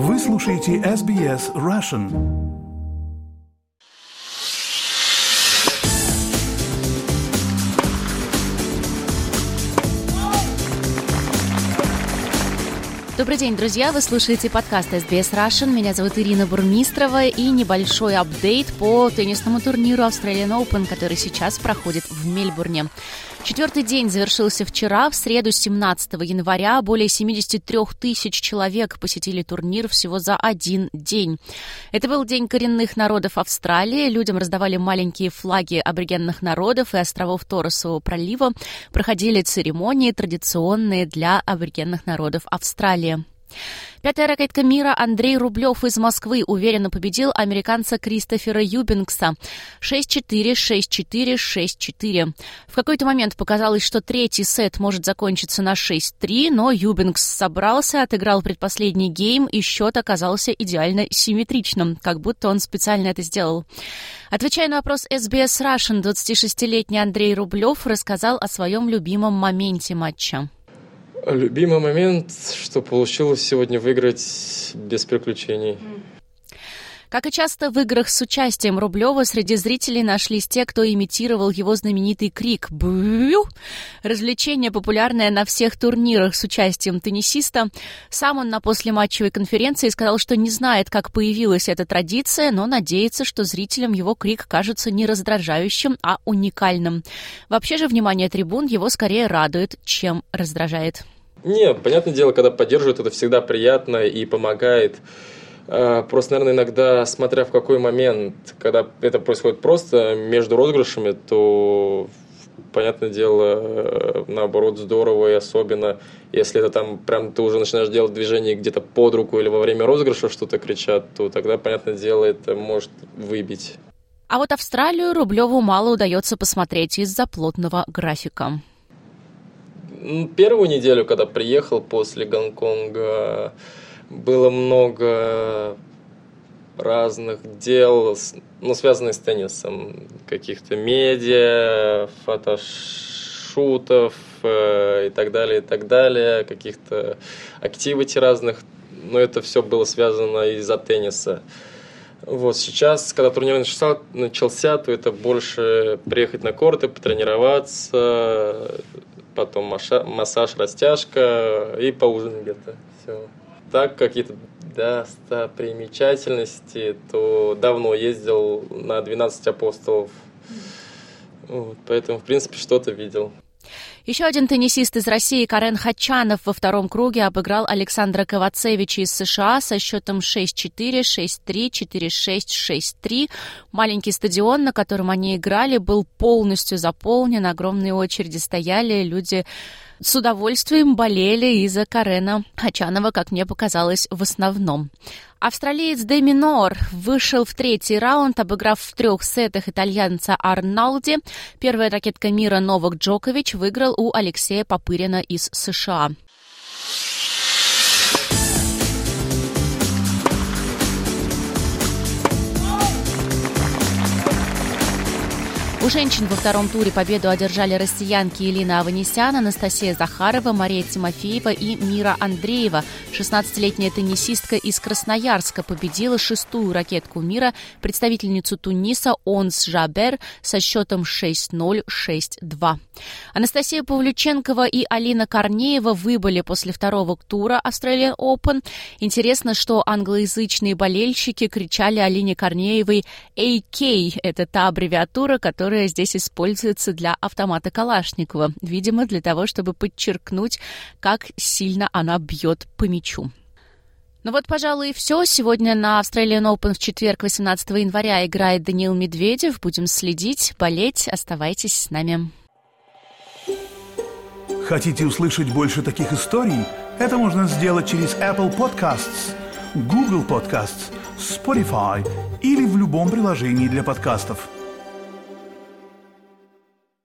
Вы слушаете SBS Russian. Добрый день, друзья! Вы слушаете подкаст SBS Russian. Меня зовут Ирина Бурмистрова и небольшой апдейт по теннисному турниру Australian Open, который сейчас проходит в Мельбурне. Четвертый день завершился вчера. В среду, 17 января, более 73 тысяч человек посетили турнир всего за один день. Это был День коренных народов Австралии. Людям раздавали маленькие флаги аборигенных народов и островов Торосового пролива. Проходили церемонии, традиционные для аборигенных народов Австралии. Пятая ракетка мира Андрей Рублев из Москвы уверенно победил американца Кристофера Юбингса 6-4, 6-4, 6-4. В какой-то момент показалось, что третий сет может закончиться на 6-3, но Юбингс собрался, отыграл предпоследний гейм, и счет оказался идеально симметричным, как будто он специально это сделал. Отвечая на вопрос SBS Russian, 26-летний Андрей Рублев рассказал о своем любимом моменте матча. Любимый момент, что получилось сегодня выиграть без приключений. Как и часто в играх с участием Рублева, среди зрителей нашлись те, кто имитировал его знаменитый крик «Бю!». Развлечение, популярное на всех турнирах с участием теннисиста. Сам он на послематчевой конференции сказал, что не знает, как появилась эта традиция, но надеется, что зрителям его крик кажется не раздражающим, а уникальным. Вообще же внимание трибун его скорее радует, чем раздражает. Не, понятное дело, когда поддерживают, это всегда приятно и помогает. А, просто, наверное, иногда, смотря в какой момент, когда это происходит просто между розыгрышами, то, понятное дело, э, наоборот, здорово, и особенно, если это там прям ты уже начинаешь делать движение где-то под руку или во время розыгрыша что-то кричат, то тогда, понятное дело, это может выбить. А вот Австралию Рублеву мало удается посмотреть из-за плотного графика. Первую неделю, когда приехал после Гонконга, было много разных дел, ну, связанных с теннисом, каких-то медиа, фотошутов э, и так далее, и так далее, каких-то активити разных, но это все было связано из-за тенниса. Вот сейчас, когда турнир начался, начался, то это больше приехать на корты, потренироваться, потом массаж, растяжка и поужинать где-то. Все так какие-то достопримечательности, то давно ездил на 12 апостолов. Вот, поэтому, в принципе, что-то видел. Еще один теннисист из России Карен Хачанов во втором круге обыграл Александра Ковацевича из США со счетом 6-4, 6-3, 4-6, 6-3. Маленький стадион, на котором они играли, был полностью заполнен, огромные очереди стояли, люди с удовольствием болели из-за Карена Хачанова, как мне показалось, в основном. Австралиец Дэми Нор вышел в третий раунд, обыграв в трех сетах итальянца Арналди. Первая ракетка мира Новак Джокович выиграл у Алексея Попырина из США. У женщин во втором туре победу одержали россиянки Елена Аванесян, Анастасия Захарова, Мария Тимофеева и Мира Андреева. 16-летняя теннисистка из Красноярска победила шестую ракетку мира, представительницу Туниса Онс Жабер со счетом 6-0, 6-2. Анастасия Павлюченкова и Алина Корнеева выбыли после второго тура Australian Open. Интересно, что англоязычные болельщики кричали Алине Корнеевой AK. Это та аббревиатура, которая которая здесь используется для автомата Калашникова, видимо, для того, чтобы подчеркнуть, как сильно она бьет по мячу. Ну вот, пожалуй, и все. Сегодня на Australian Open в четверг, 18 января, играет Даниил Медведев. Будем следить, болеть. Оставайтесь с нами. Хотите услышать больше таких историй? Это можно сделать через Apple Podcasts, Google Podcasts, Spotify или в любом приложении для подкастов.